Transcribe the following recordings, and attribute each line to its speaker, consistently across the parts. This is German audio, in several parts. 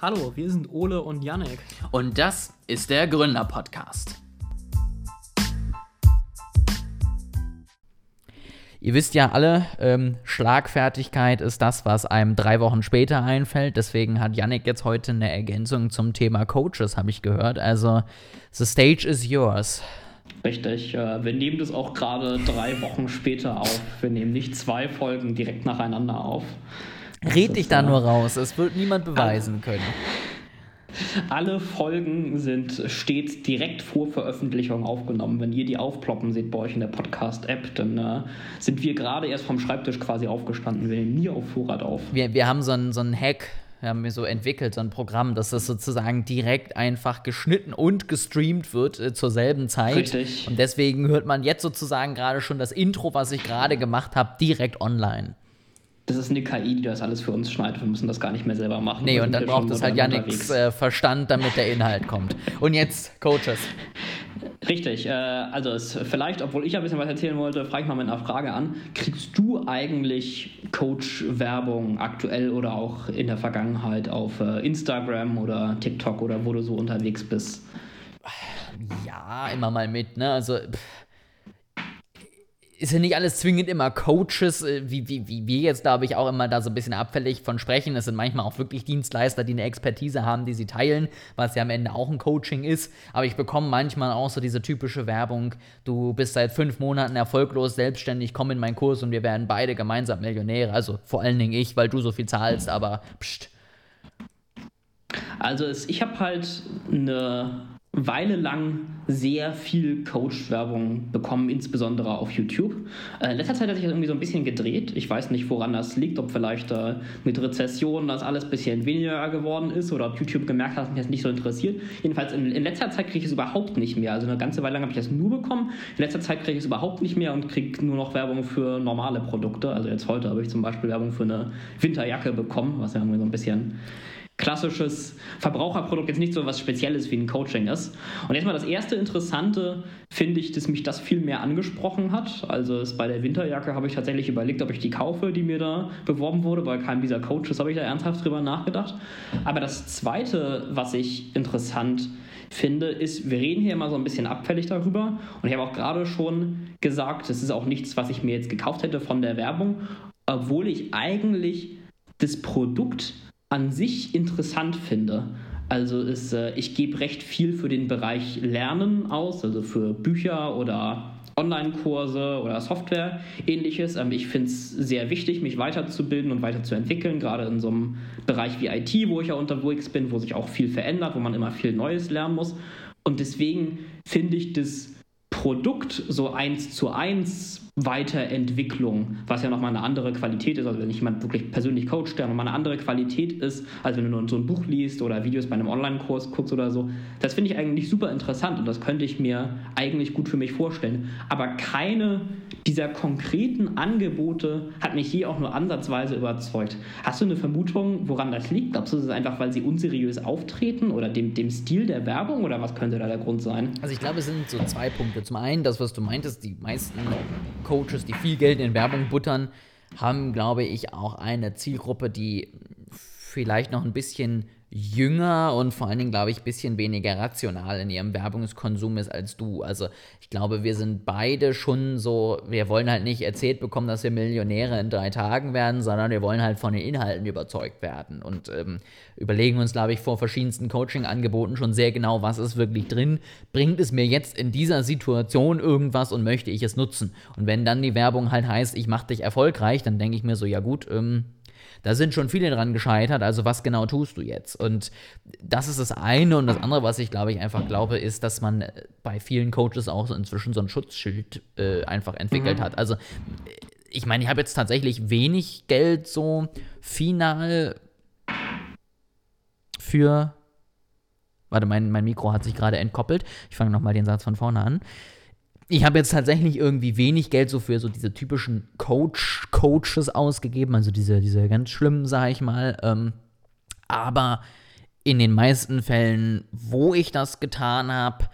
Speaker 1: Hallo, wir sind Ole und Yannick.
Speaker 2: Und das ist der Gründer-Podcast. Ihr wisst ja alle, ähm, Schlagfertigkeit ist das, was einem drei Wochen später einfällt. Deswegen hat Yannick jetzt heute eine Ergänzung zum Thema Coaches, habe ich gehört. Also, the stage is yours.
Speaker 3: Richtig, äh, wir nehmen das auch gerade drei Wochen später auf. Wir nehmen nicht zwei Folgen direkt nacheinander auf.
Speaker 2: Red dich da nur raus, es wird niemand beweisen können.
Speaker 3: Alle Folgen sind stets direkt vor Veröffentlichung aufgenommen. Wenn ihr die aufploppen seht bei euch in der Podcast-App, dann äh, sind wir gerade erst vom Schreibtisch quasi aufgestanden. Wir nehmen nie auf Vorrat auf.
Speaker 2: Wir, wir haben so einen so Hack, haben wir so entwickelt, so ein Programm, dass das sozusagen direkt einfach geschnitten und gestreamt wird äh, zur selben Zeit.
Speaker 3: Richtig.
Speaker 2: Und deswegen hört man jetzt sozusagen gerade schon das Intro, was ich gerade gemacht habe, direkt online
Speaker 3: das ist eine KI, die das alles für uns schneidet. Wir müssen das gar nicht mehr selber machen.
Speaker 2: Nee, und dann braucht es halt ja nichts äh, Verstand, damit der Inhalt kommt. Und jetzt Coaches.
Speaker 3: Richtig, äh, also es, vielleicht, obwohl ich ein bisschen was erzählen wollte, frage ich mal mit einer Frage an. Kriegst du eigentlich Coach-Werbung aktuell oder auch in der Vergangenheit auf äh, Instagram oder TikTok oder wo du so unterwegs bist?
Speaker 2: Ja, immer mal mit, ne? Also. Pff ist ja nicht alles zwingend immer Coaches, äh, wie, wie, wie wir jetzt, glaube ich, auch immer da so ein bisschen abfällig von sprechen. Es sind manchmal auch wirklich Dienstleister, die eine Expertise haben, die sie teilen, was ja am Ende auch ein Coaching ist. Aber ich bekomme manchmal auch so diese typische Werbung, du bist seit fünf Monaten erfolglos selbstständig, komm in meinen Kurs und wir werden beide gemeinsam Millionäre. Also vor allen Dingen ich, weil du so viel zahlst, aber pst.
Speaker 3: Also es, ich habe halt eine Weile lang sehr viel Coach-Werbung bekommen, insbesondere auf YouTube. Äh, in letzter Zeit hat sich das irgendwie so ein bisschen gedreht. Ich weiß nicht, woran das liegt, ob vielleicht äh, mit Rezession das alles ein bisschen weniger geworden ist oder ob YouTube gemerkt hat, dass mich das nicht so interessiert. Jedenfalls in, in letzter Zeit kriege ich es überhaupt nicht mehr. Also eine ganze Weile lang habe ich das nur bekommen. In letzter Zeit kriege ich es überhaupt nicht mehr und kriege nur noch Werbung für normale Produkte. Also jetzt heute habe ich zum Beispiel Werbung für eine Winterjacke bekommen, was ja irgendwie so ein bisschen klassisches Verbraucherprodukt, jetzt nicht so was Spezielles wie ein Coaching ist. Und jetzt mal das erste Interessante finde ich, dass mich das viel mehr angesprochen hat. Also bei der Winterjacke habe ich tatsächlich überlegt, ob ich die kaufe, die mir da beworben wurde. Bei keinem dieser Coaches habe ich da ernsthaft drüber nachgedacht. Aber das zweite, was ich interessant finde, ist, wir reden hier immer so ein bisschen abfällig darüber. Und ich habe auch gerade schon gesagt, das ist auch nichts, was ich mir jetzt gekauft hätte von der Werbung, obwohl ich eigentlich das Produkt an sich interessant finde. Also ist, äh, ich gebe recht viel für den Bereich Lernen aus, also für Bücher oder Online-Kurse oder Software, ähnliches. Ähm, ich finde es sehr wichtig, mich weiterzubilden und weiterzuentwickeln, gerade in so einem Bereich wie IT, wo ich ja unterwegs bin, wo sich auch viel verändert, wo man immer viel Neues lernen muss. Und deswegen finde ich das Produkt so eins zu eins Weiterentwicklung, was ja nochmal eine andere Qualität ist, also wenn ich jemand wirklich persönlich coacht, der nochmal eine andere Qualität ist, als wenn du nur so ein Buch liest oder Videos bei einem Online-Kurs guckst oder so. Das finde ich eigentlich super interessant und das könnte ich mir eigentlich gut für mich vorstellen. Aber keine dieser konkreten Angebote hat mich je auch nur ansatzweise überzeugt. Hast du eine Vermutung, woran das liegt? Glaubst du, es ist einfach, weil sie unseriös auftreten oder dem, dem Stil der Werbung oder was könnte da der Grund sein?
Speaker 2: Also ich glaube, es sind so zwei Punkte. Zum einen, das, was du meintest, die meisten Coaches, die viel Geld in Werbung buttern, haben, glaube ich, auch eine Zielgruppe, die vielleicht noch ein bisschen jünger und vor allen Dingen, glaube ich, ein bisschen weniger rational in ihrem Werbungskonsum ist als du. Also ich glaube, wir sind beide schon so, wir wollen halt nicht erzählt bekommen, dass wir Millionäre in drei Tagen werden, sondern wir wollen halt von den Inhalten überzeugt werden und ähm, überlegen uns, glaube ich, vor verschiedensten Coaching-Angeboten schon sehr genau, was ist wirklich drin. Bringt es mir jetzt in dieser Situation irgendwas und möchte ich es nutzen? Und wenn dann die Werbung halt heißt, ich mache dich erfolgreich, dann denke ich mir so, ja gut, ähm, da sind schon viele dran gescheitert, also was genau tust du jetzt? Und das ist das eine. Und das andere, was ich glaube ich einfach glaube, ist, dass man bei vielen Coaches auch so inzwischen so ein Schutzschild äh, einfach entwickelt mhm. hat. Also ich meine, ich habe jetzt tatsächlich wenig Geld so final für. Warte, mein, mein Mikro hat sich gerade entkoppelt. Ich fange nochmal den Satz von vorne an ich habe jetzt tatsächlich irgendwie wenig Geld so für so diese typischen Coach, Coaches ausgegeben, also diese, diese ganz schlimmen, sag ich mal. Ähm, aber in den meisten Fällen, wo ich das getan habe,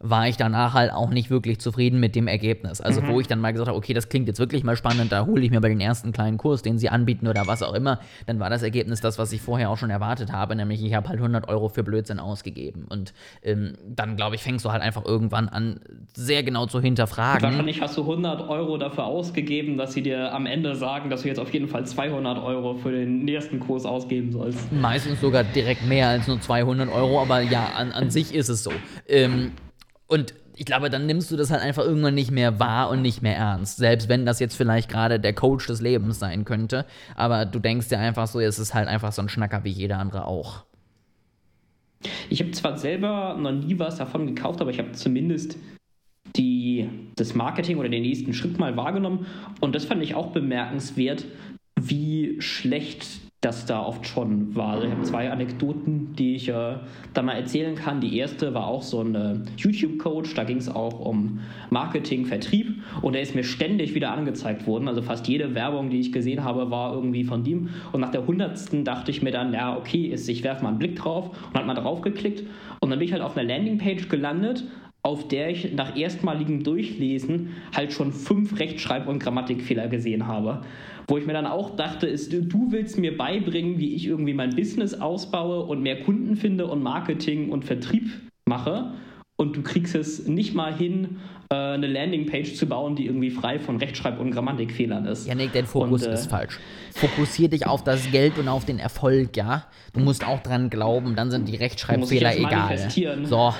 Speaker 2: war ich danach halt auch nicht wirklich zufrieden mit dem Ergebnis. Also, mhm. wo ich dann mal gesagt habe, okay, das klingt jetzt wirklich mal spannend, da hole ich mir bei den ersten kleinen Kurs, den sie anbieten oder was auch immer, dann war das Ergebnis das, was ich vorher auch schon erwartet habe, nämlich ich habe halt 100 Euro für Blödsinn ausgegeben. Und ähm, dann, glaube ich, fängst du halt einfach irgendwann an, sehr genau zu hinterfragen.
Speaker 3: Wahrscheinlich hast du 100 Euro dafür ausgegeben, dass sie dir am Ende sagen, dass du jetzt auf jeden Fall 200 Euro für den nächsten Kurs ausgeben sollst.
Speaker 2: Meistens sogar direkt mehr als nur 200 Euro, aber ja, an, an sich ist es so. Ähm, und ich glaube, dann nimmst du das halt einfach irgendwann nicht mehr wahr und nicht mehr ernst. Selbst wenn das jetzt vielleicht gerade der Coach des Lebens sein könnte. Aber du denkst dir einfach so, es ist halt einfach so ein Schnacker wie jeder andere auch.
Speaker 3: Ich habe zwar selber noch nie was davon gekauft, aber ich habe zumindest die, das Marketing oder den nächsten Schritt mal wahrgenommen. Und das fand ich auch bemerkenswert, wie schlecht das da oft schon war. Ich habe zwei Anekdoten, die ich äh, da mal erzählen kann. Die erste war auch so ein äh, YouTube-Coach, da ging es auch um Marketing, Vertrieb und der ist mir ständig wieder angezeigt worden. Also fast jede Werbung, die ich gesehen habe, war irgendwie von ihm. Und nach der hundertsten dachte ich mir dann, ja, okay, ist, ich werfe mal einen Blick drauf und hat mal drauf geklickt. Und dann bin ich halt auf einer Landingpage gelandet, auf der ich nach erstmaligem Durchlesen halt schon fünf Rechtschreib- und Grammatikfehler gesehen habe. Wo ich mir dann auch dachte, ist, du willst mir beibringen, wie ich irgendwie mein Business ausbaue und mehr Kunden finde und Marketing und Vertrieb mache. Und du kriegst es nicht mal hin, äh, eine Landingpage zu bauen, die irgendwie frei von Rechtschreib- und Grammatikfehlern ist.
Speaker 2: Janik, dein Fokus und, äh, ist falsch. Fokussier dich auf das Geld und auf den Erfolg, ja? Du musst auch dran glauben, dann sind die Rechtschreibfehler egal. So.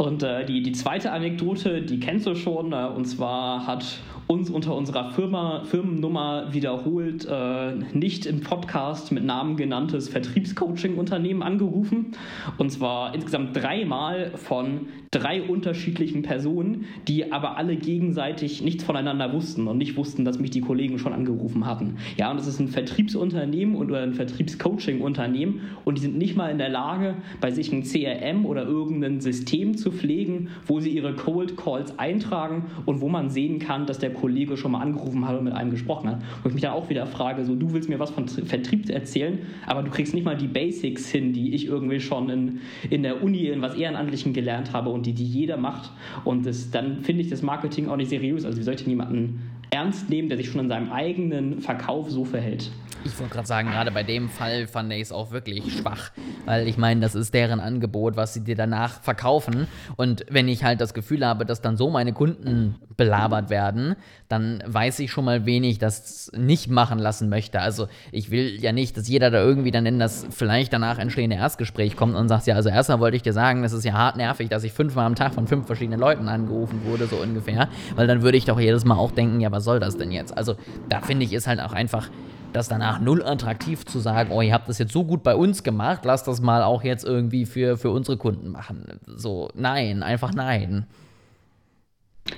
Speaker 3: Und äh, die, die zweite Anekdote, die kennst du schon, äh, und zwar hat uns unter unserer Firma, Firmennummer wiederholt äh, nicht im Podcast mit Namen genanntes Vertriebscoaching-Unternehmen angerufen. Und zwar insgesamt dreimal von drei unterschiedlichen Personen, die aber alle gegenseitig nichts voneinander wussten und nicht wussten, dass mich die Kollegen schon angerufen hatten. Ja, und das ist ein Vertriebsunternehmen oder ein Vertriebscoaching-Unternehmen und die sind nicht mal in der Lage, bei sich ein CRM oder irgendein System zu pflegen, wo sie ihre Cold Calls eintragen und wo man sehen kann, dass der Kollege schon mal angerufen hat und mit einem gesprochen hat. Wo ich mich dann auch wieder frage, so du willst mir was von Vertrieb erzählen, aber du kriegst nicht mal die Basics hin, die ich irgendwie schon in, in der Uni in was Ehrenamtlichen gelernt habe und die, die jeder macht. Und das, dann finde ich das Marketing auch nicht seriös. Also wie sollte niemanden ernst nehmen, der sich schon in seinem eigenen Verkauf so verhält.
Speaker 2: Ich wollte gerade sagen, gerade bei dem Fall fand ich es auch wirklich schwach, weil ich meine, das ist deren Angebot, was sie dir danach verkaufen. Und wenn ich halt das Gefühl habe, dass dann so meine Kunden belabert werden, dann weiß ich schon mal, wen ich das nicht machen lassen möchte. Also ich will ja nicht, dass jeder da irgendwie dann in das vielleicht danach entstehende Erstgespräch kommt und sagt, ja, also erstmal wollte ich dir sagen, es ist ja hart nervig, dass ich fünfmal am Tag von fünf verschiedenen Leuten angerufen wurde, so ungefähr. Weil dann würde ich doch jedes Mal auch denken, ja, was soll das denn jetzt? Also da finde ich, ist halt auch einfach das danach null attraktiv zu sagen, oh, ihr habt das jetzt so gut bei uns gemacht, lasst das mal auch jetzt irgendwie für, für unsere Kunden machen. So, nein, einfach nein.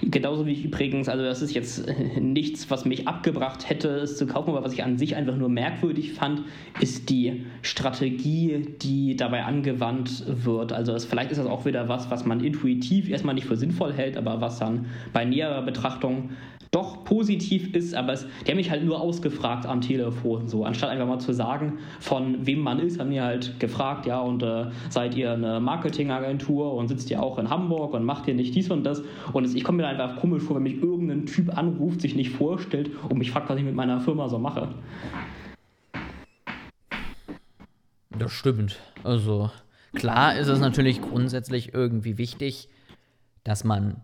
Speaker 3: Genauso wie ich übrigens, also das ist jetzt nichts, was mich abgebracht hätte, es zu kaufen, aber was ich an sich einfach nur merkwürdig fand, ist die Strategie, die dabei angewandt wird. Also es, vielleicht ist das auch wieder was, was man intuitiv erstmal nicht für sinnvoll hält, aber was dann bei näherer Betrachtung doch positiv ist, aber es, die haben mich halt nur ausgefragt am Telefon. So, anstatt einfach mal zu sagen, von wem man ist, haben die halt gefragt, ja, und äh, seid ihr eine Marketingagentur und sitzt ihr auch in Hamburg und macht ihr nicht dies und das. Und es, ich komme mir einfach komisch vor, wenn mich irgendein Typ anruft, sich nicht vorstellt und mich fragt, was ich mit meiner Firma so mache.
Speaker 2: Das stimmt. Also klar ist es natürlich grundsätzlich irgendwie wichtig, dass man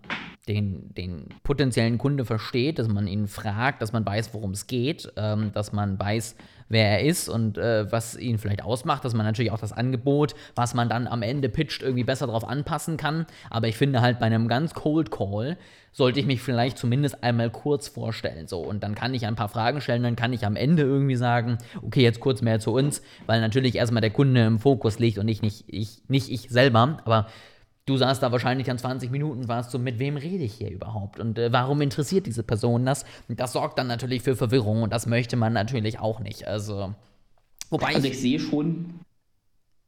Speaker 2: den, den potenziellen Kunde versteht, dass man ihn fragt, dass man weiß, worum es geht, ähm, dass man weiß, wer er ist und äh, was ihn vielleicht ausmacht, dass man natürlich auch das Angebot, was man dann am Ende pitcht, irgendwie besser darauf anpassen kann. Aber ich finde halt bei einem ganz Cold Call sollte ich mich vielleicht zumindest einmal kurz vorstellen. So, und dann kann ich ein paar Fragen stellen, dann kann ich am Ende irgendwie sagen, okay, jetzt kurz mehr zu uns, weil natürlich erstmal der Kunde im Fokus liegt und nicht, nicht, ich, nicht ich selber. Aber Du saßt da wahrscheinlich dann 20 Minuten, warst so, mit wem rede ich hier überhaupt? Und äh, warum interessiert diese Person das? Und das sorgt dann natürlich für Verwirrung und das möchte man natürlich auch nicht. Also,
Speaker 3: wobei. Also, ich, ich sehe schon,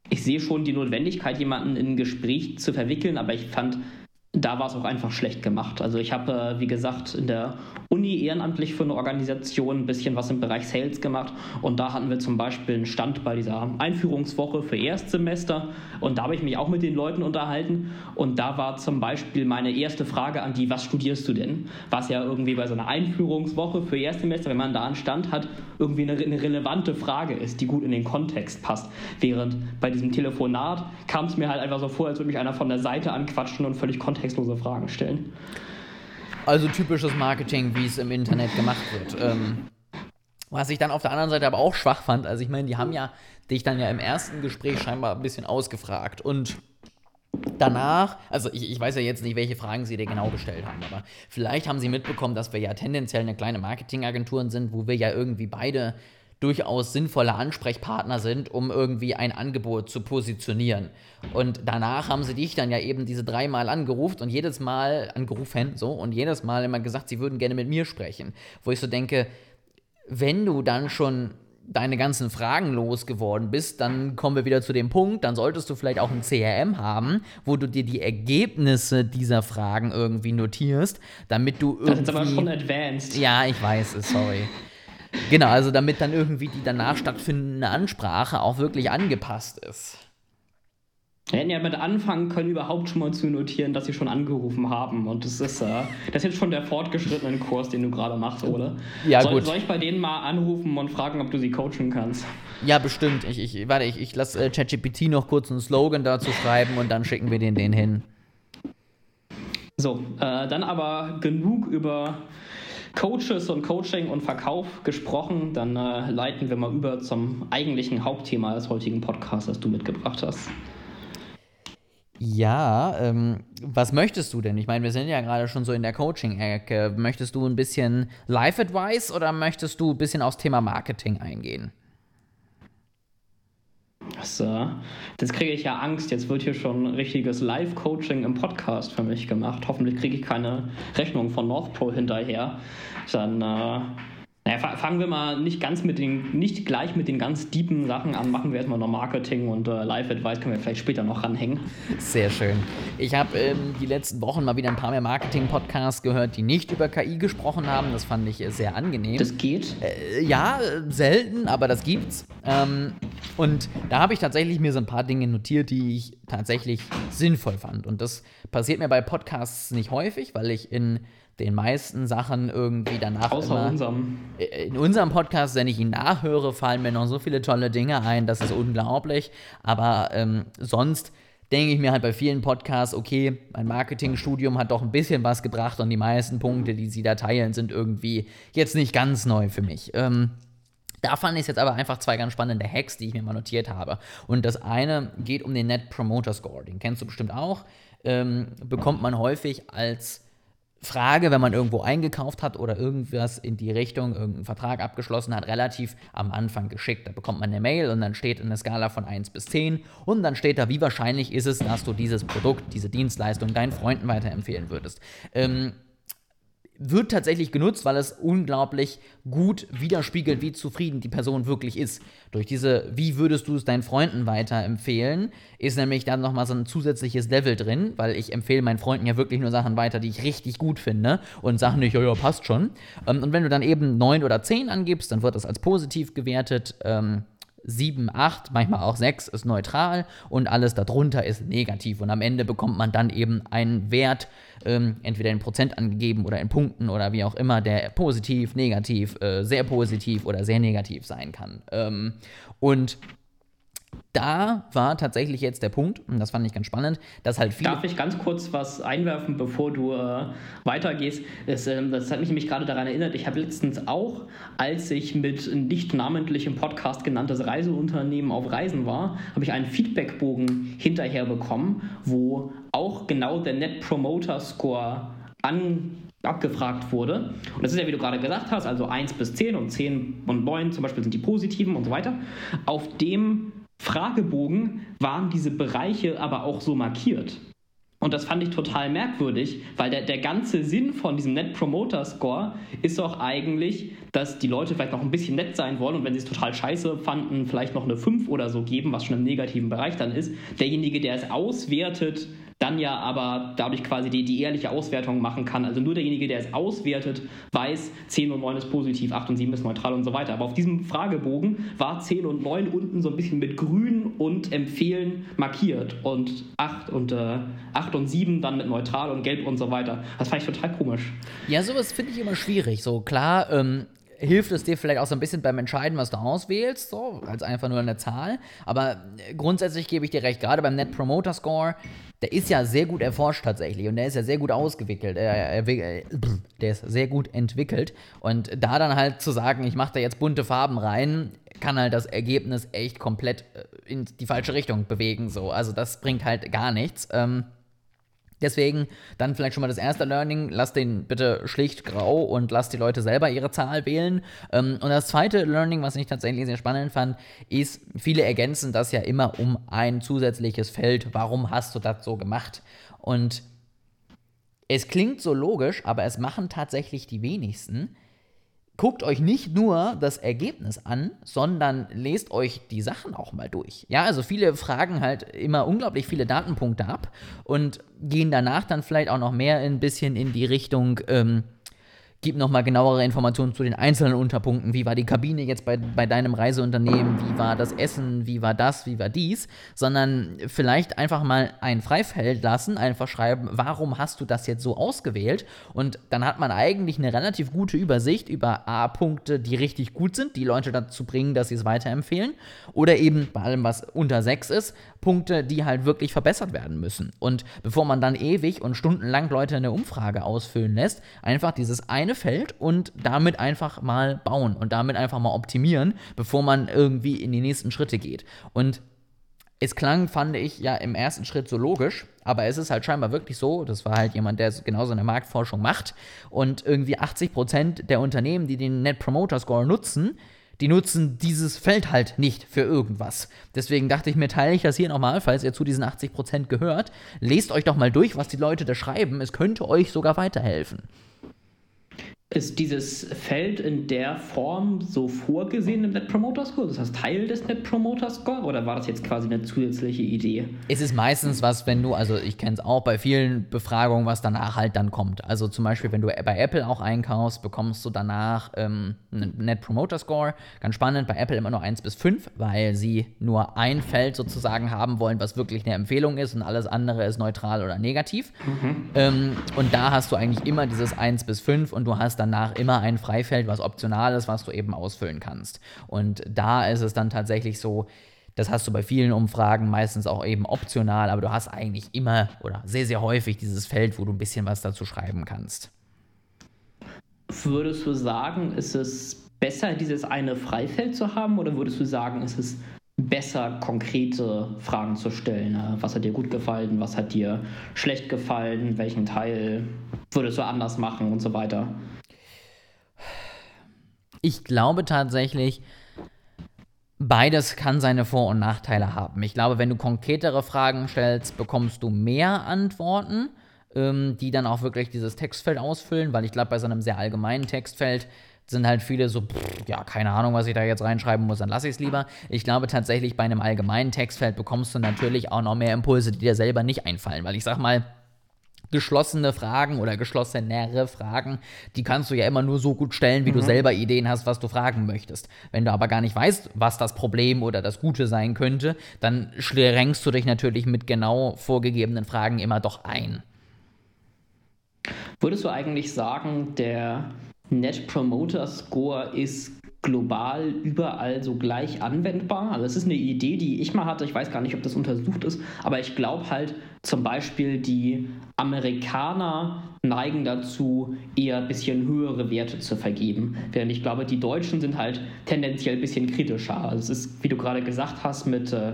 Speaker 3: ich sehe schon die Notwendigkeit, jemanden in ein Gespräch zu verwickeln, aber ich fand da war es auch einfach schlecht gemacht. Also ich habe, äh, wie gesagt, in der Uni ehrenamtlich für eine Organisation ein bisschen was im Bereich Sales gemacht und da hatten wir zum Beispiel einen Stand bei dieser Einführungswoche für Erstsemester und da habe ich mich auch mit den Leuten unterhalten und da war zum Beispiel meine erste Frage an die, was studierst du denn? Was ja irgendwie bei so einer Einführungswoche für Erstsemester, wenn man da einen Stand hat, irgendwie eine, eine relevante Frage ist, die gut in den Kontext passt. Während bei diesem Telefonat kam es mir halt einfach so vor, als würde mich einer von der Seite anquatschen und völlig kontextlose Fragen stellen.
Speaker 2: Also typisches Marketing, wie es im Internet gemacht wird. Ähm, was ich dann auf der anderen Seite aber auch schwach fand, also ich meine, die haben ja dich dann ja im ersten Gespräch scheinbar ein bisschen ausgefragt und danach, also ich, ich, weiß ja jetzt nicht, welche Fragen sie dir genau gestellt haben, aber vielleicht haben sie mitbekommen, dass wir ja tendenziell eine kleine Marketingagentur sind, wo wir ja irgendwie beide durchaus sinnvolle Ansprechpartner sind, um irgendwie ein Angebot zu positionieren. Und danach haben sie dich dann ja eben diese dreimal angerufen und jedes Mal angerufen, so, und jedes Mal immer gesagt, sie würden gerne mit mir sprechen. Wo ich so denke, wenn du dann schon deine ganzen Fragen losgeworden bist, dann kommen wir wieder zu dem Punkt, dann solltest du vielleicht auch ein CRM haben, wo du dir die Ergebnisse dieser Fragen irgendwie notierst, damit du irgendwie...
Speaker 3: Das ist aber schon advanced.
Speaker 2: Ja, ich weiß es, sorry. Genau, also damit dann irgendwie die danach stattfindende Ansprache auch wirklich angepasst ist.
Speaker 3: Wir hätten ja mit anfangen können, überhaupt schon mal zu notieren, dass sie schon angerufen haben. Und das ist, äh, das ist jetzt schon der fortgeschrittene Kurs, den du gerade machst, oder?
Speaker 2: Ja,
Speaker 3: soll,
Speaker 2: gut.
Speaker 3: Soll ich bei denen mal anrufen und fragen, ob du sie coachen kannst?
Speaker 2: Ja, bestimmt. Ich, ich, warte, ich, ich lasse äh, ChatGPT noch kurz einen Slogan dazu schreiben und dann schicken wir den, den hin.
Speaker 3: So, äh, dann aber genug über Coaches und Coaching und Verkauf gesprochen. Dann äh, leiten wir mal über zum eigentlichen Hauptthema des heutigen Podcasts, das du mitgebracht hast.
Speaker 2: Ja, ähm, was möchtest du denn? Ich meine, wir sind ja gerade schon so in der Coaching-Ecke. Möchtest du ein bisschen Life-Advice oder möchtest du ein bisschen aufs Thema Marketing eingehen?
Speaker 3: Das, das kriege ich ja Angst. Jetzt wird hier schon richtiges Live-Coaching im Podcast für mich gemacht. Hoffentlich kriege ich keine Rechnung von North Pole hinterher. Dann äh, naja, fangen wir mal nicht ganz mit den, nicht gleich mit den ganz deepen Sachen an. Machen wir erstmal noch Marketing und äh, Live-Advice können wir vielleicht später noch ranhängen.
Speaker 2: Sehr schön. Ich habe ähm, die letzten Wochen mal wieder ein paar mehr Marketing-Podcasts gehört, die nicht über KI gesprochen haben. Das fand ich äh, sehr angenehm.
Speaker 3: Das geht?
Speaker 2: Äh, ja, selten, aber das gibt's. Ähm, und da habe ich tatsächlich mir so ein paar Dinge notiert, die ich tatsächlich sinnvoll fand. Und das passiert mir bei Podcasts nicht häufig, weil ich in den meisten Sachen irgendwie danach.
Speaker 3: Außer
Speaker 2: immer,
Speaker 3: unserem.
Speaker 2: In unserem Podcast, wenn ich ihn nachhöre, fallen mir noch so viele tolle Dinge ein, das ist unglaublich. Aber ähm, sonst denke ich mir halt bei vielen Podcasts, okay, mein Marketingstudium hat doch ein bisschen was gebracht und die meisten Punkte, die sie da teilen, sind irgendwie jetzt nicht ganz neu für mich. Ähm, da fand ich jetzt aber einfach zwei ganz spannende Hacks, die ich mir mal notiert habe. Und das eine geht um den Net Promoter Score. Den kennst du bestimmt auch. Ähm, bekommt man häufig als Frage, wenn man irgendwo eingekauft hat oder irgendwas in die Richtung, irgendeinen Vertrag abgeschlossen hat, relativ am Anfang geschickt. Da bekommt man eine Mail und dann steht eine Skala von 1 bis 10 und dann steht da, wie wahrscheinlich ist es, dass du dieses Produkt, diese Dienstleistung deinen Freunden weiterempfehlen würdest. Ähm, wird tatsächlich genutzt, weil es unglaublich gut widerspiegelt, wie zufrieden die Person wirklich ist. Durch diese, wie würdest du es deinen Freunden weiterempfehlen, ist nämlich dann nochmal so ein zusätzliches Level drin, weil ich empfehle meinen Freunden ja wirklich nur Sachen weiter, die ich richtig gut finde und Sachen nicht, ja, ja, passt schon. Ähm, und wenn du dann eben 9 oder 10 angibst, dann wird das als positiv gewertet. Ähm, 7, 8, manchmal auch 6 ist neutral und alles darunter ist negativ. Und am Ende bekommt man dann eben einen Wert, ähm, entweder in Prozent angegeben oder in Punkten oder wie auch immer, der positiv, negativ, äh, sehr positiv oder sehr negativ sein kann. Ähm, und da war tatsächlich jetzt der Punkt, und das fand ich ganz spannend, dass halt viele.
Speaker 3: Darf ich ganz kurz was einwerfen, bevor du äh, weitergehst? Das, äh, das, hat mich nämlich gerade daran erinnert, ich habe letztens auch, als ich mit nicht namentlich im Podcast genanntes Reiseunternehmen auf Reisen war, habe ich einen Feedbackbogen hinterher bekommen, wo auch genau der Net Promoter Score an abgefragt wurde. Und das ist ja, wie du gerade gesagt hast, also 1 bis 10 und 10 und 9 zum Beispiel sind die positiven und so weiter. Auf dem Fragebogen waren diese Bereiche aber auch so markiert. Und das fand ich total merkwürdig, weil der, der ganze Sinn von diesem Net Promoter Score ist doch eigentlich, dass die Leute vielleicht noch ein bisschen nett sein wollen und wenn sie es total scheiße fanden, vielleicht noch eine 5 oder so geben, was schon im negativen Bereich dann ist. Derjenige, der es auswertet, dann ja aber dadurch quasi die, die ehrliche Auswertung machen kann. Also nur derjenige, der es auswertet, weiß, 10 und 9 ist positiv, 8 und 7 ist neutral und so weiter. Aber auf diesem Fragebogen war 10 und 9 unten so ein bisschen mit grün und empfehlen markiert und 8 und, äh, 8 und 7 dann mit neutral und gelb und so weiter. Das fand ich total komisch.
Speaker 2: Ja, sowas finde ich immer schwierig. So klar, ähm, hilft es dir vielleicht auch so ein bisschen beim Entscheiden, was du auswählst, so, als einfach nur eine Zahl. Aber äh, grundsätzlich gebe ich dir recht, gerade beim Net Promoter Score, der ist ja sehr gut erforscht tatsächlich und der ist ja sehr gut ausgewickelt. Er, er, der ist sehr gut entwickelt. Und da dann halt zu sagen, ich mache da jetzt bunte Farben rein, kann halt das Ergebnis echt komplett äh, in die falsche Richtung bewegen. So. Also das bringt halt gar nichts. Ähm, Deswegen dann vielleicht schon mal das erste Learning, lass den bitte schlicht grau und lass die Leute selber ihre Zahl wählen. Ähm, und das zweite Learning, was ich tatsächlich sehr spannend fand, ist, viele ergänzen das ja immer um ein zusätzliches Feld. Warum hast du das so gemacht? Und es klingt so logisch, aber es machen tatsächlich die wenigsten guckt euch nicht nur das Ergebnis an, sondern lest euch die Sachen auch mal durch. Ja, also viele fragen halt immer unglaublich viele Datenpunkte ab und gehen danach dann vielleicht auch noch mehr ein bisschen in die Richtung, ähm, gib nochmal genauere Informationen zu den einzelnen Unterpunkten. Wie war die Kabine jetzt bei, bei deinem Reiseunternehmen? Wie war das Essen? Wie war das? Wie war dies? Sondern vielleicht einfach mal ein Freifeld lassen, einfach schreiben, warum hast du das jetzt so ausgewählt? Und dann hat man eigentlich eine relativ gute Übersicht über A-Punkte, die richtig gut sind, die Leute dazu bringen, dass sie es weiterempfehlen. Oder eben bei allem, was unter 6 ist, Punkte, die halt wirklich verbessert werden müssen. Und bevor man dann ewig und stundenlang Leute eine Umfrage ausfüllen lässt, einfach dieses eine Feld und damit einfach mal bauen und damit einfach mal optimieren, bevor man irgendwie in die nächsten Schritte geht. Und es klang, fand ich, ja im ersten Schritt so logisch, aber es ist halt scheinbar wirklich so, das war halt jemand, der genauso eine Marktforschung macht und irgendwie 80% der Unternehmen, die den Net Promoter Score nutzen, die nutzen dieses Feld halt nicht für irgendwas. Deswegen dachte ich mir, teile ich das hier nochmal, falls ihr zu diesen 80% gehört. Lest euch doch mal durch, was die Leute da schreiben. Es könnte euch sogar weiterhelfen.
Speaker 3: Ist dieses Feld in der Form so vorgesehen im Net Promoter Score? Das heißt Teil des Net Promoter Score oder war das jetzt quasi eine zusätzliche Idee?
Speaker 2: Es ist meistens was, wenn du, also ich kenne es auch bei vielen Befragungen, was danach halt dann kommt. Also zum Beispiel, wenn du bei Apple auch einkaufst, bekommst du danach ähm, einen Net Promoter Score. Ganz spannend, bei Apple immer nur 1 bis 5, weil sie nur ein Feld sozusagen haben wollen, was wirklich eine Empfehlung ist und alles andere ist neutral oder negativ. Mhm. Ähm, und da hast du eigentlich immer dieses 1 bis 5 und du hast danach immer ein Freifeld, was optional ist, was du eben ausfüllen kannst. Und da ist es dann tatsächlich so, das hast du bei vielen Umfragen meistens auch eben optional, aber du hast eigentlich immer oder sehr, sehr häufig dieses Feld, wo du ein bisschen was dazu schreiben kannst.
Speaker 3: Würdest du sagen, ist es besser, dieses eine Freifeld zu haben oder würdest du sagen, ist es besser konkrete Fragen zu stellen. Ne? Was hat dir gut gefallen, was hat dir schlecht gefallen, welchen Teil würdest du anders machen und so weiter.
Speaker 2: Ich glaube tatsächlich, beides kann seine Vor- und Nachteile haben. Ich glaube, wenn du konkretere Fragen stellst, bekommst du mehr Antworten, ähm, die dann auch wirklich dieses Textfeld ausfüllen, weil ich glaube, bei so einem sehr allgemeinen Textfeld sind halt viele so, pff, ja, keine Ahnung, was ich da jetzt reinschreiben muss, dann lasse ich es lieber. Ich glaube tatsächlich, bei einem allgemeinen Textfeld bekommst du natürlich auch noch mehr Impulse, die dir selber nicht einfallen, weil ich sag mal, geschlossene Fragen oder geschlossenere Fragen, die kannst du ja immer nur so gut stellen, wie mhm. du selber Ideen hast, was du fragen möchtest. Wenn du aber gar nicht weißt, was das Problem oder das Gute sein könnte, dann schränkst du dich natürlich mit genau vorgegebenen Fragen immer doch ein.
Speaker 3: Würdest du eigentlich sagen, der Net Promoter Score ist global überall so gleich anwendbar. Also das ist eine Idee, die ich mal hatte. Ich weiß gar nicht, ob das untersucht ist, aber ich glaube halt zum Beispiel die Amerikaner neigen dazu, eher ein bisschen höhere Werte zu vergeben. Während ich glaube, die Deutschen sind halt tendenziell ein bisschen kritischer. Also es ist, wie du gerade gesagt hast, mit äh,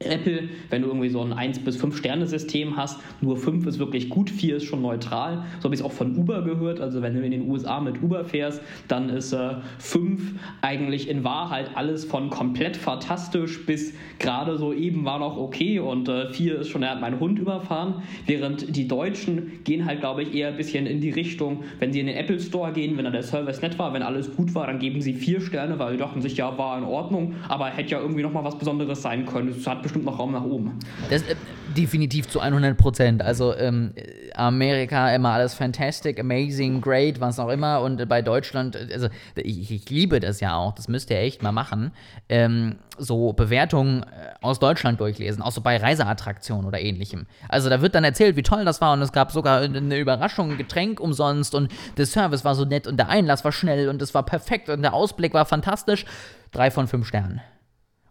Speaker 3: Apple, wenn du irgendwie so ein 1 bis 5 Sterne System hast, nur 5 ist wirklich gut, 4 ist schon neutral. So habe ich es auch von Uber gehört. Also wenn du in den USA mit Uber fährst, dann ist äh, 5 eigentlich in Wahrheit alles von komplett fantastisch bis gerade so eben war noch okay und äh, 4 ist schon, er hat meinen Hund überfahren. Während die Deutschen gehen halt, glaube ich, eher ein bisschen in die Richtung, wenn sie in den Apple Store gehen, wenn da der Service nett war, wenn alles gut war, dann geben sie 4 Sterne, weil sie dachten sich, ja, war in Ordnung, aber hätte ja irgendwie nochmal was Besonderes sein können. Es hat bestimmt noch Raum nach oben.
Speaker 2: Das, äh, definitiv zu 100 Prozent. Also ähm, Amerika immer alles fantastic, amazing, great, was auch immer. Und bei Deutschland, also ich, ich liebe das ja auch, das müsst ihr echt mal machen. Ähm, so Bewertungen äh, aus Deutschland durchlesen, auch so bei Reiseattraktionen oder ähnlichem. Also da wird dann erzählt, wie toll das war und es gab sogar eine Überraschung, ein Getränk umsonst und der Service war so nett und der Einlass war schnell und es war perfekt und der Ausblick war fantastisch. Drei von fünf Sternen.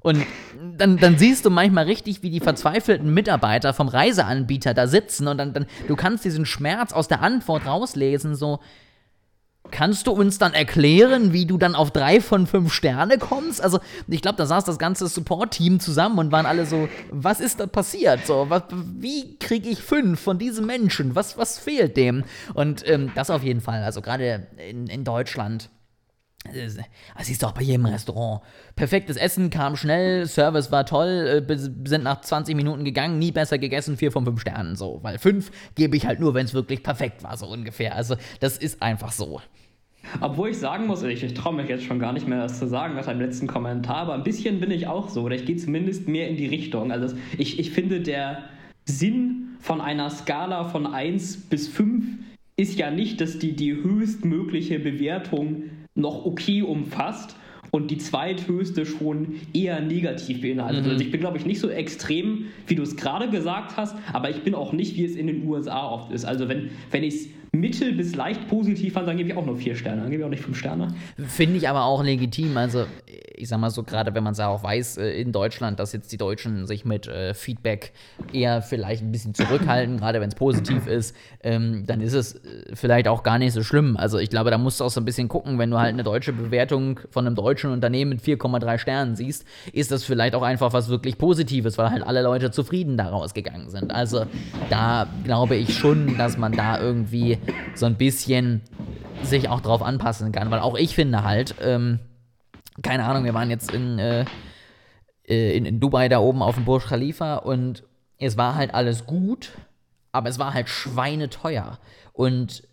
Speaker 2: Und dann, dann siehst du manchmal richtig, wie die verzweifelten Mitarbeiter vom Reiseanbieter da sitzen und dann, dann du kannst diesen Schmerz aus der Antwort rauslesen, so, Kannst du uns dann erklären, wie du dann auf drei von fünf Sterne kommst? Also, ich glaube, da saß das ganze Support-Team zusammen und waren alle so, was ist da passiert? So, was, wie kriege ich fünf von diesem Menschen? Was, was fehlt dem? Und ähm, das auf jeden Fall. Also gerade in, in Deutschland das siehst du auch bei jedem Restaurant. Perfektes Essen, kam schnell, Service war toll, äh, sind nach 20 Minuten gegangen, nie besser gegessen, 4 von 5 Sternen so. Weil 5 gebe ich halt nur, wenn es wirklich perfekt war, so ungefähr. Also das ist einfach so.
Speaker 3: Obwohl ich sagen muss, ich, ich traue mich jetzt schon gar nicht mehr, das zu sagen nach deinem letzten Kommentar, aber ein bisschen bin ich auch so, oder ich gehe zumindest mehr in die Richtung. Also ich, ich finde, der Sinn von einer Skala von 1 bis 5 ist ja nicht, dass die die höchstmögliche Bewertung noch okay umfasst und die zweithöchste schon eher negativ beinhaltet. Mhm. Also ich bin, glaube ich, nicht so extrem, wie du es gerade gesagt hast, aber ich bin auch nicht, wie es in den USA oft ist. Also wenn, wenn ich es mittel bis leicht positiv fand, dann gebe ich auch nur vier Sterne, dann gebe ich auch nicht fünf Sterne.
Speaker 2: Finde ich aber auch legitim. Also ich sag mal so, gerade wenn man es ja auch weiß äh, in Deutschland, dass jetzt die Deutschen sich mit äh, Feedback eher vielleicht ein bisschen zurückhalten, gerade wenn es positiv ist, ähm, dann ist es äh, vielleicht auch gar nicht so schlimm. Also ich glaube, da musst du auch so ein bisschen gucken, wenn du halt eine deutsche Bewertung von einem deutschen Unternehmen mit 4,3 Sternen siehst, ist das vielleicht auch einfach was wirklich Positives, weil halt alle Leute zufrieden daraus gegangen sind. Also da glaube ich schon, dass man da irgendwie so ein bisschen sich auch drauf anpassen kann, weil auch ich finde halt, ähm, keine Ahnung, wir waren jetzt in, äh, äh, in, in, Dubai da oben auf dem Burj Khalifa und es war halt alles gut, aber es war halt schweineteuer. Und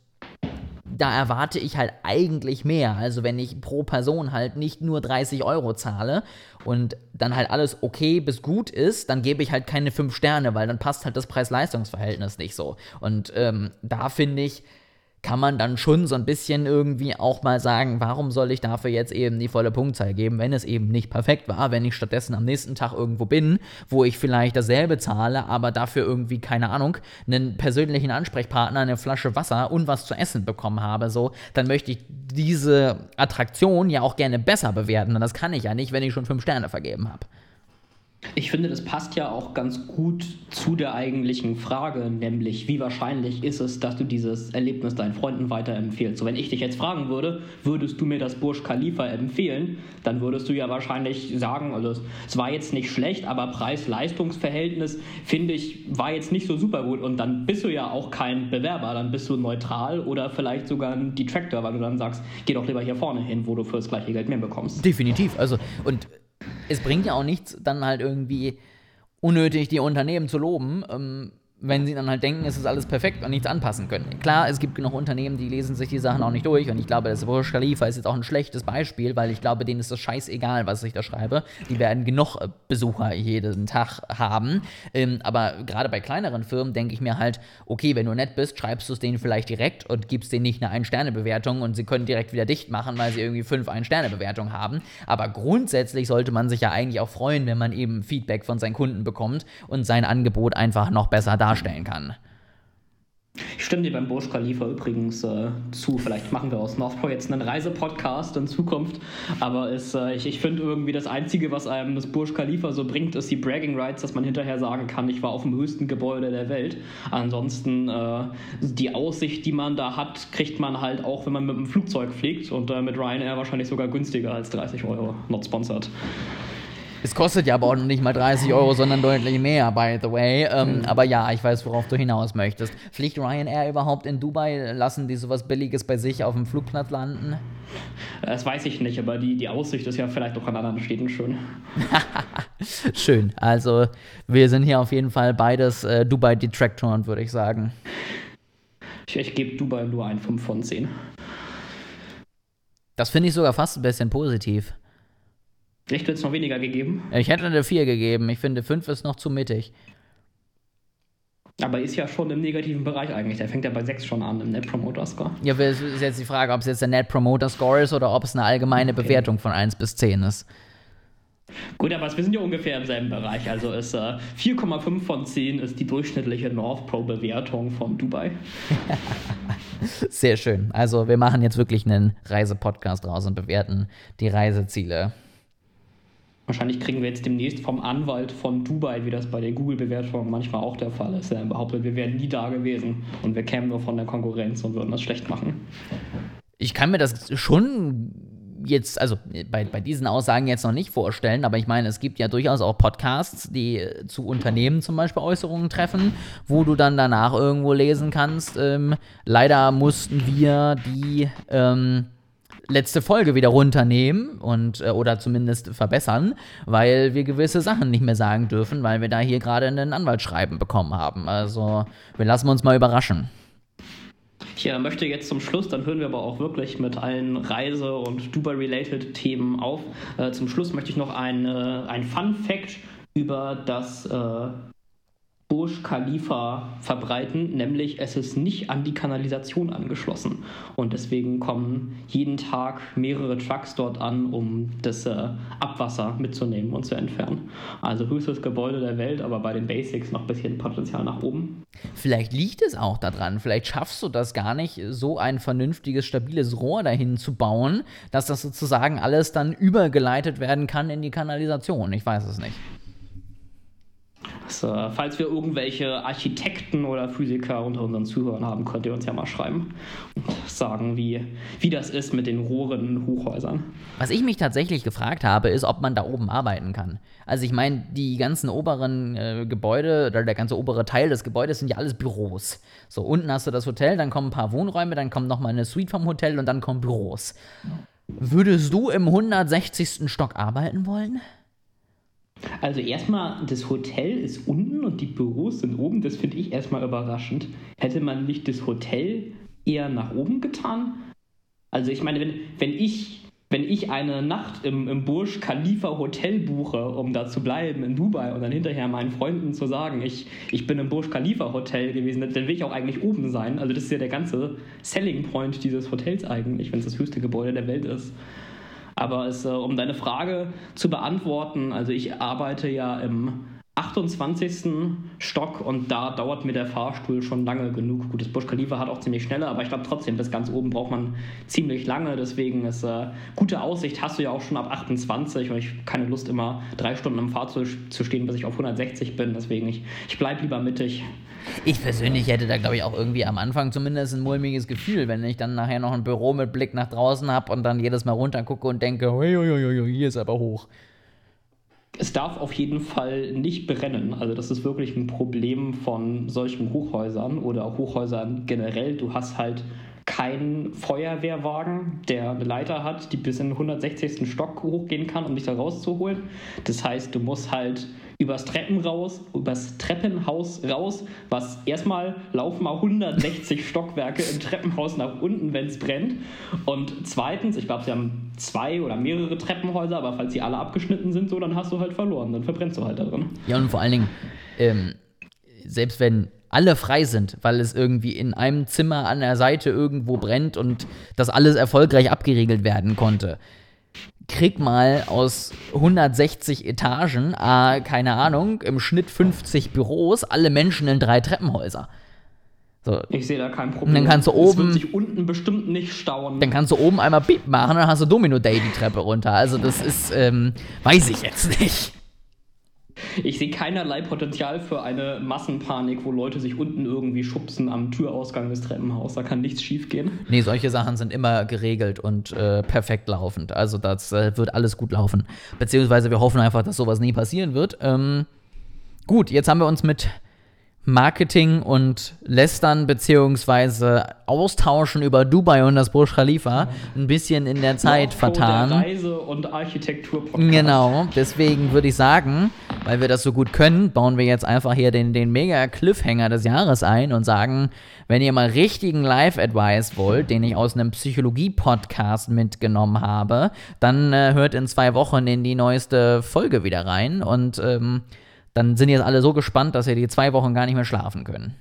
Speaker 2: da erwarte ich halt eigentlich mehr. Also wenn ich pro Person halt nicht nur 30 Euro zahle und dann halt alles okay bis gut ist, dann gebe ich halt keine 5 Sterne, weil dann passt halt das Preis-Leistungs-Verhältnis nicht so. Und ähm, da finde ich, kann man dann schon so ein bisschen irgendwie auch mal sagen, warum soll ich dafür jetzt eben die volle Punktzahl geben, wenn es eben nicht perfekt war, wenn ich stattdessen am nächsten Tag irgendwo bin, wo ich vielleicht dasselbe zahle, aber dafür irgendwie, keine Ahnung, einen persönlichen Ansprechpartner, eine Flasche Wasser und was zu essen bekommen habe, so, dann möchte ich diese Attraktion ja auch gerne besser bewerten. Und das kann ich ja nicht, wenn ich schon fünf Sterne vergeben habe.
Speaker 3: Ich finde, das passt ja auch ganz gut zu der eigentlichen Frage, nämlich wie wahrscheinlich ist es, dass du dieses Erlebnis deinen Freunden weiterempfehlst. So, wenn ich dich jetzt fragen würde, würdest du mir das Burj Khalifa empfehlen, dann würdest du ja wahrscheinlich sagen, also es war jetzt nicht schlecht, aber Preis-Leistungs-Verhältnis finde ich war jetzt nicht so super gut und dann bist du ja auch kein Bewerber, dann bist du neutral oder vielleicht sogar ein Detractor, weil du dann sagst, geh doch lieber hier vorne hin, wo du für das gleiche Geld mehr bekommst.
Speaker 2: Definitiv, also und es bringt ja auch nichts, dann halt irgendwie unnötig die Unternehmen zu loben. Ähm, wenn sie dann halt denken, es ist alles perfekt und nichts anpassen können. Klar, es gibt genug Unternehmen, die lesen sich die Sachen auch nicht durch und ich glaube, das Burj Khalifa ist jetzt auch ein schlechtes Beispiel, weil ich glaube, denen ist das scheißegal, was ich da schreibe. Die werden genug äh, Besucher jeden Tag haben. Ähm, aber gerade bei kleineren Firmen denke ich mir halt, okay, wenn du nett bist, schreibst du es denen vielleicht direkt und gibst denen nicht eine Ein-Sterne-Bewertung und sie können direkt wieder dicht machen, weil sie irgendwie fünf Ein-Sterne-Bewertungen haben. Aber grundsätzlich sollte man sich ja eigentlich auch freuen, wenn man eben Feedback von seinen Kunden bekommt und sein Angebot einfach noch besser darstellt darstellen kann.
Speaker 3: Ich stimme dir beim Burj Khalifa übrigens äh, zu. Vielleicht machen wir aus Northport jetzt einen Reisepodcast in Zukunft. Aber es, äh, ich, ich finde irgendwie das Einzige, was einem das Burj Khalifa so bringt, ist die Bragging Rights, dass man hinterher sagen kann, ich war auf dem höchsten Gebäude der Welt. Ansonsten äh, die Aussicht, die man da hat, kriegt man halt auch, wenn man mit dem Flugzeug fliegt und äh, mit Ryanair wahrscheinlich sogar günstiger als 30 Euro. Not sponsored.
Speaker 2: Es kostet ja aber auch nicht mal 30 Euro, sondern deutlich mehr, by the way. Ähm, mhm. Aber ja, ich weiß, worauf du hinaus möchtest. Fliegt Ryanair überhaupt in Dubai? Lassen die sowas Billiges bei sich auf dem Flugplatz landen?
Speaker 3: Das weiß ich nicht, aber die, die Aussicht ist ja vielleicht auch an anderen Städten schön.
Speaker 2: schön. Also, wir sind hier auf jeden Fall beides äh, Dubai-Detractoren, würde ich sagen.
Speaker 3: Ich, ich gebe Dubai nur ein 5 von 10.
Speaker 2: Das finde ich sogar fast ein bisschen positiv.
Speaker 3: Echt, wird es noch weniger gegeben?
Speaker 2: Ich hätte eine 4 gegeben. Ich finde, 5 ist noch zu mittig.
Speaker 3: Aber ist ja schon im negativen Bereich eigentlich. Der fängt ja bei 6 schon an im Net Promoter Score.
Speaker 2: Ja, es ist jetzt die Frage, ob es jetzt der Net Promoter Score ist oder ob es eine allgemeine okay. Bewertung von 1 bis 10 ist.
Speaker 3: Gut, aber wir sind ja ungefähr im selben Bereich. Also ist äh, 4,5 von 10 ist die durchschnittliche North Pro Bewertung von Dubai.
Speaker 2: Sehr schön. Also wir machen jetzt wirklich einen Reisepodcast raus und bewerten die Reiseziele.
Speaker 3: Wahrscheinlich kriegen wir jetzt demnächst vom Anwalt von Dubai, wie das bei den Google-Bewertungen manchmal auch der Fall ist, er behauptet, wir wären nie da gewesen und wir kämen nur von der Konkurrenz und würden das schlecht machen.
Speaker 2: Ich kann mir das schon jetzt, also bei, bei diesen Aussagen jetzt noch nicht vorstellen, aber ich meine, es gibt ja durchaus auch Podcasts, die zu Unternehmen zum Beispiel Äußerungen treffen, wo du dann danach irgendwo lesen kannst, ähm, leider mussten wir die ähm, letzte Folge wieder runternehmen und äh, oder zumindest verbessern, weil wir gewisse Sachen nicht mehr sagen dürfen, weil wir da hier gerade einen Anwaltsschreiben bekommen haben. Also wir lassen uns mal überraschen.
Speaker 3: Ich äh, möchte jetzt zum Schluss, dann hören wir aber auch wirklich mit allen Reise- und Dubai-related Themen auf. Äh, zum Schluss möchte ich noch ein, äh, ein Fun-Fact über das äh, Burj Khalifa verbreiten, nämlich es ist nicht an die Kanalisation angeschlossen. Und deswegen kommen jeden Tag mehrere Trucks dort an, um das äh, Abwasser mitzunehmen und zu entfernen. Also höchstes Gebäude der Welt, aber bei den Basics noch ein bisschen Potenzial nach oben.
Speaker 2: Vielleicht liegt es auch daran, vielleicht schaffst du das gar nicht, so ein vernünftiges, stabiles Rohr dahin zu bauen, dass das sozusagen alles dann übergeleitet werden kann in die Kanalisation. Ich weiß es nicht.
Speaker 3: Das, äh, falls wir irgendwelche Architekten oder Physiker unter unseren Zuhörern haben, könnt ihr uns ja mal schreiben und sagen, wie, wie das ist mit den Rohren in Hochhäusern.
Speaker 2: Was ich mich tatsächlich gefragt habe, ist, ob man da oben arbeiten kann. Also ich meine, die ganzen oberen äh, Gebäude oder der ganze obere Teil des Gebäudes sind ja alles Büros. So, unten hast du das Hotel, dann kommen ein paar Wohnräume, dann kommt nochmal eine Suite vom Hotel und dann kommen Büros. Würdest du im 160. Stock arbeiten wollen?
Speaker 3: Also erstmal, das Hotel ist unten und die Büros sind oben. Das finde ich erstmal überraschend. Hätte man nicht das Hotel eher nach oben getan? Also ich meine, wenn, wenn ich wenn ich eine Nacht im, im Burj Khalifa Hotel buche, um da zu bleiben in Dubai und dann hinterher meinen Freunden zu sagen, ich, ich bin im Burj Khalifa Hotel gewesen, dann will ich auch eigentlich oben sein. Also das ist ja der ganze Selling Point dieses Hotels eigentlich, wenn es das höchste Gebäude der Welt ist. Aber es, äh, um deine Frage zu beantworten, also ich arbeite ja im 28. Stock und da dauert mir der Fahrstuhl schon lange genug. Gut, das Busch Khalifa hat auch ziemlich schnelle, aber ich glaube trotzdem, bis ganz oben braucht man ziemlich lange. Deswegen ist äh, gute Aussicht hast du ja auch schon ab 28 und ich habe keine Lust immer drei Stunden im Fahrzeug zu stehen, bis ich auf 160 bin. Deswegen ich, ich bleibe lieber mittig.
Speaker 2: Ich persönlich hätte da, glaube ich, auch irgendwie am Anfang zumindest ein mulmiges Gefühl, wenn ich dann nachher noch ein Büro mit Blick nach draußen habe und dann jedes Mal runter gucke und denke, hier ist aber hoch
Speaker 3: es darf auf jeden Fall nicht brennen. Also das ist wirklich ein Problem von solchen Hochhäusern oder auch Hochhäusern generell. Du hast halt keinen Feuerwehrwagen, der eine Leiter hat, die bis in den 160. Stock hochgehen kann, um dich da rauszuholen. Das heißt, du musst halt übers Treppenhaus, übers Treppenhaus raus, was erstmal laufen mal 160 Stockwerke im Treppenhaus nach unten, wenn es brennt. Und zweitens, ich glaube, sie haben zwei oder mehrere Treppenhäuser, aber falls sie alle abgeschnitten sind, so, dann hast du halt verloren, dann verbrennst du halt da drin.
Speaker 2: Ja, und vor allen Dingen, ähm, selbst wenn alle frei sind, weil es irgendwie in einem Zimmer an der Seite irgendwo brennt und das alles erfolgreich abgeriegelt werden konnte krieg mal aus 160 Etagen, äh, keine Ahnung, im Schnitt 50 Büros, alle Menschen in drei Treppenhäuser.
Speaker 3: So. Ich sehe da kein Problem.
Speaker 2: Dann kannst du oben. Das wird
Speaker 3: sich unten bestimmt nicht stauen.
Speaker 2: Dann kannst du oben einmal Piep machen, dann hast du Domino Day die Treppe runter. Also, das ist, ähm, weiß ich jetzt nicht.
Speaker 3: Ich sehe keinerlei Potenzial für eine Massenpanik, wo Leute sich unten irgendwie schubsen am Türausgang des Treppenhauses. Da kann nichts schiefgehen.
Speaker 2: Nee, solche Sachen sind immer geregelt und äh, perfekt laufend. Also das äh, wird alles gut laufen. Beziehungsweise wir hoffen einfach, dass sowas nie passieren wird. Ähm, gut, jetzt haben wir uns mit Marketing und Lästern beziehungsweise Austauschen über Dubai und das Burj Khalifa ein bisschen in der Zeit vertan.
Speaker 3: Der Reise- und Architektur
Speaker 2: Genau, deswegen würde ich sagen, weil wir das so gut können, bauen wir jetzt einfach hier den, den mega Cliffhanger des Jahres ein und sagen, wenn ihr mal richtigen Live-Advice wollt, den ich aus einem Psychologie-Podcast mitgenommen habe, dann äh, hört in zwei Wochen in die neueste Folge wieder rein und ähm, dann sind jetzt alle so gespannt, dass ihr die zwei Wochen gar nicht mehr schlafen können.